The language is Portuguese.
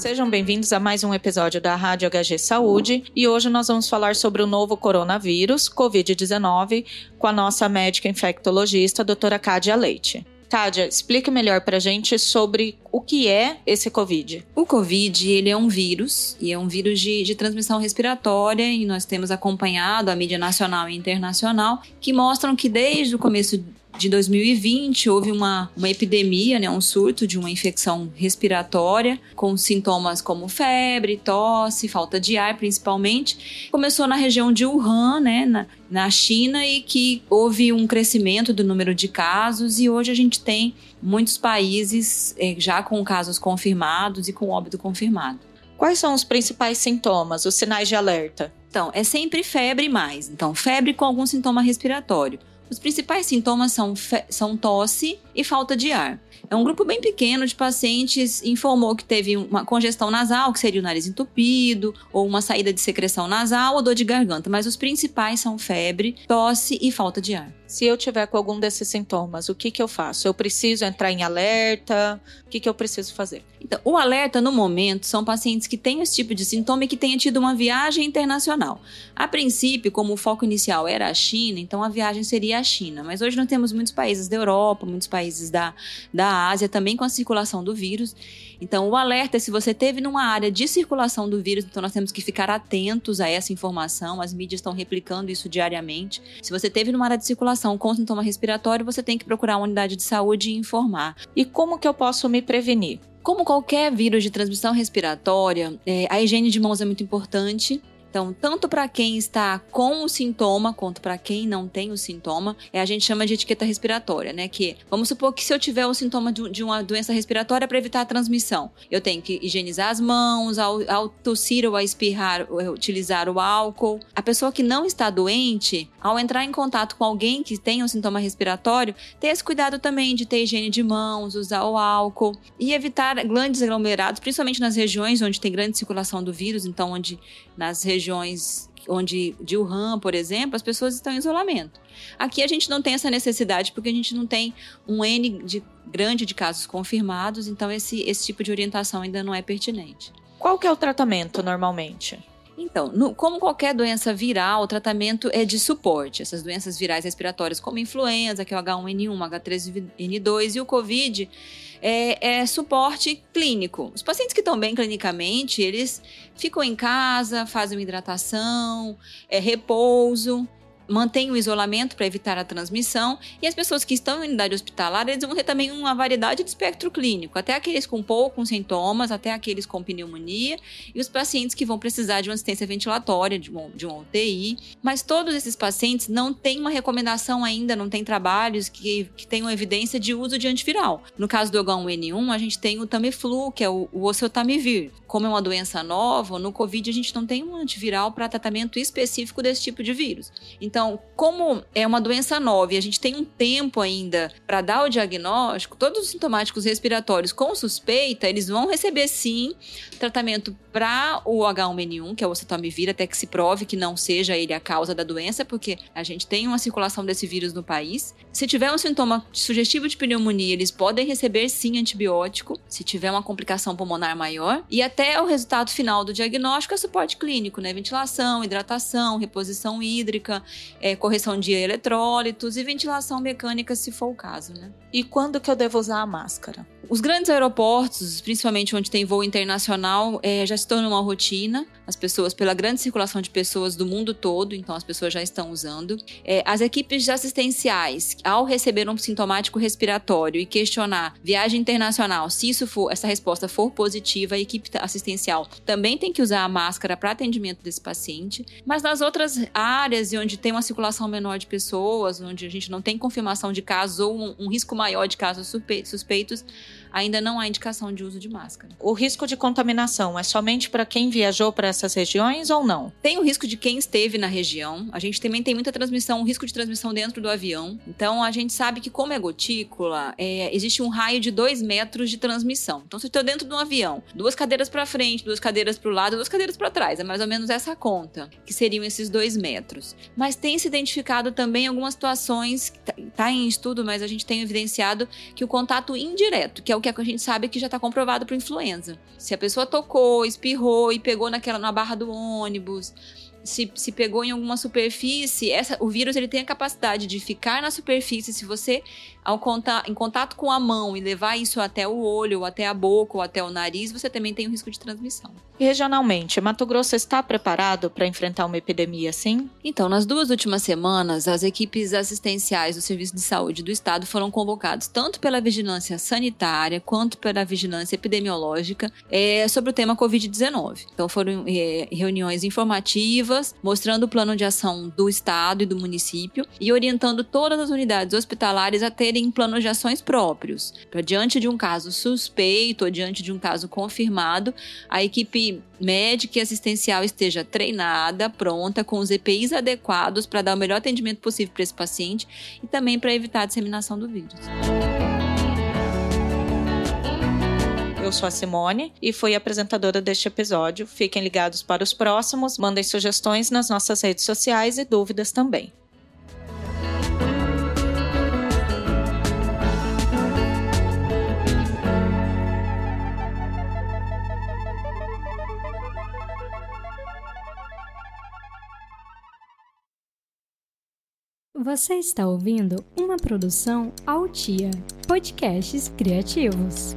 Sejam bem-vindos a mais um episódio da Rádio HG Saúde e hoje nós vamos falar sobre o novo coronavírus, Covid-19, com a nossa médica infectologista, doutora Cádia Leite. Cádia, explique melhor para a gente sobre o que é esse Covid. O Covid, ele é um vírus, e é um vírus de, de transmissão respiratória, e nós temos acompanhado a mídia nacional e internacional, que mostram que desde o começo de 2020 houve uma, uma epidemia, né, um surto de uma infecção respiratória com sintomas como febre, tosse, falta de ar principalmente. Começou na região de Wuhan, né, na, na China, e que houve um crescimento do número de casos e hoje a gente tem muitos países eh, já com casos confirmados e com óbito confirmado. Quais são os principais sintomas, os sinais de alerta? Então, é sempre febre mais. Então, febre com algum sintoma respiratório. Os principais sintomas são, são tosse e falta de ar. É um grupo bem pequeno de pacientes informou que teve uma congestão nasal, que seria o nariz entupido, ou uma saída de secreção nasal ou dor de garganta, mas os principais são febre, tosse e falta de ar. Se eu tiver com algum desses sintomas, o que, que eu faço? Eu preciso entrar em alerta? O que, que eu preciso fazer? Então, o alerta no momento são pacientes que têm esse tipo de sintoma e que tenham tido uma viagem internacional. A princípio, como o foco inicial era a China, então a viagem seria a China. Mas hoje nós temos muitos países da Europa, muitos países da, da Ásia também com a circulação do vírus. Então, o alerta é se você teve numa área de circulação do vírus, então nós temos que ficar atentos a essa informação. As mídias estão replicando isso diariamente. Se você teve numa área de circulação com sintoma respiratório, você tem que procurar uma unidade de saúde e informar. E como que eu posso me prevenir? Como qualquer vírus de transmissão respiratória, é, a higiene de mãos é muito importante. Então, tanto para quem está com o sintoma quanto para quem não tem o sintoma, é a gente chama de etiqueta respiratória, né? Que vamos supor que se eu tiver o sintoma de uma doença respiratória para evitar a transmissão, eu tenho que higienizar as mãos, ao, ao tossir ou a espirrar, utilizar o álcool. A pessoa que não está doente, ao entrar em contato com alguém que tem um sintoma respiratório, ter esse cuidado também de ter higiene de mãos, usar o álcool e evitar grandes aglomerados, principalmente nas regiões onde tem grande circulação do vírus, então onde nas regiões regiões onde de Wuhan, por exemplo, as pessoas estão em isolamento. Aqui a gente não tem essa necessidade porque a gente não tem um N de, grande de casos confirmados, então esse, esse tipo de orientação ainda não é pertinente. Qual que é o tratamento normalmente? Então, no, como qualquer doença viral, o tratamento é de suporte. Essas doenças virais respiratórias, como influenza, que é o H1N1, H3N2 e o Covid, é, é, suporte clínico. Os pacientes que estão bem clinicamente, eles ficam em casa, fazem hidratação, é, repouso mantém o isolamento para evitar a transmissão. E as pessoas que estão em unidade hospitalar, eles vão ter também uma variedade de espectro clínico, até aqueles com poucos sintomas, até aqueles com pneumonia, e os pacientes que vão precisar de uma assistência ventilatória, de uma, de uma UTI. Mas todos esses pacientes não têm uma recomendação ainda, não tem trabalhos que, que tenham evidência de uso de antiviral. No caso do H1N1, a gente tem o Tamiflu, que é o, o oseltamivir. Como é uma doença nova, no Covid a gente não tem um antiviral para tratamento específico desse tipo de vírus. Então, então, como é uma doença nova e a gente tem um tempo ainda para dar o diagnóstico, todos os sintomáticos respiratórios com suspeita, eles vão receber sim tratamento para o H1N1, que é o oseltamivir, até que se prove que não seja ele a causa da doença, porque a gente tem uma circulação desse vírus no país. Se tiver um sintoma sugestivo de pneumonia, eles podem receber sim antibiótico, se tiver uma complicação pulmonar maior. E até o resultado final do diagnóstico é suporte clínico, né? Ventilação, hidratação, reposição hídrica, é, correção de eletrólitos e ventilação mecânica, se for o caso, né? E quando que eu devo usar a máscara? Os grandes aeroportos, principalmente onde tem voo internacional, é, já se tornou uma rotina. As pessoas, pela grande circulação de pessoas do mundo todo, então as pessoas já estão usando. É, as equipes assistenciais, ao receber um sintomático respiratório e questionar viagem internacional, se isso for, essa resposta for positiva, a equipe assistencial também tem que usar a máscara para atendimento desse paciente. Mas nas outras áreas e onde tem uma circulação menor de pessoas, onde a gente não tem confirmação de casos ou um, um risco maior de casos suspeitos, ainda não há indicação de uso de máscara. O risco de contaminação é somente para quem viajou para nessas regiões ou não? Tem o risco de quem esteve na região. A gente também tem muita transmissão, um risco de transmissão dentro do avião. Então a gente sabe que, como é gotícula, é, existe um raio de dois metros de transmissão. Então, se eu estou dentro de um avião, duas cadeiras para frente, duas cadeiras para o lado, duas cadeiras para trás, é mais ou menos essa conta, que seriam esses dois metros. Mas tem se identificado também algumas situações, está em estudo, mas a gente tem evidenciado que o contato indireto, que é o que a gente sabe que já está comprovado para influenza. Se a pessoa tocou, espirrou e pegou naquela na barra do ônibus, se, se pegou em alguma superfície, essa, o vírus ele tem a capacidade de ficar na superfície. Se você ao contar, em contato com a mão e levar isso até o olho, ou até a boca, ou até o nariz, você também tem o risco de transmissão. E regionalmente, Mato Grosso está preparado para enfrentar uma epidemia assim? Então, nas duas últimas semanas, as equipes assistenciais do Serviço de Saúde do Estado foram convocados tanto pela vigilância sanitária quanto pela vigilância epidemiológica é, sobre o tema Covid-19. Então, foram é, reuniões informativas mostrando o plano de ação do Estado e do município e orientando todas as unidades hospitalares a ter terem planos de ações próprios. Para diante de um caso suspeito ou diante de um caso confirmado, a equipe médica e assistencial esteja treinada, pronta, com os EPIs adequados para dar o melhor atendimento possível para esse paciente e também para evitar a disseminação do vírus. Eu sou a Simone e fui apresentadora deste episódio. Fiquem ligados para os próximos, mandem sugestões nas nossas redes sociais e dúvidas também. Você está ouvindo uma produção Altia, podcasts criativos.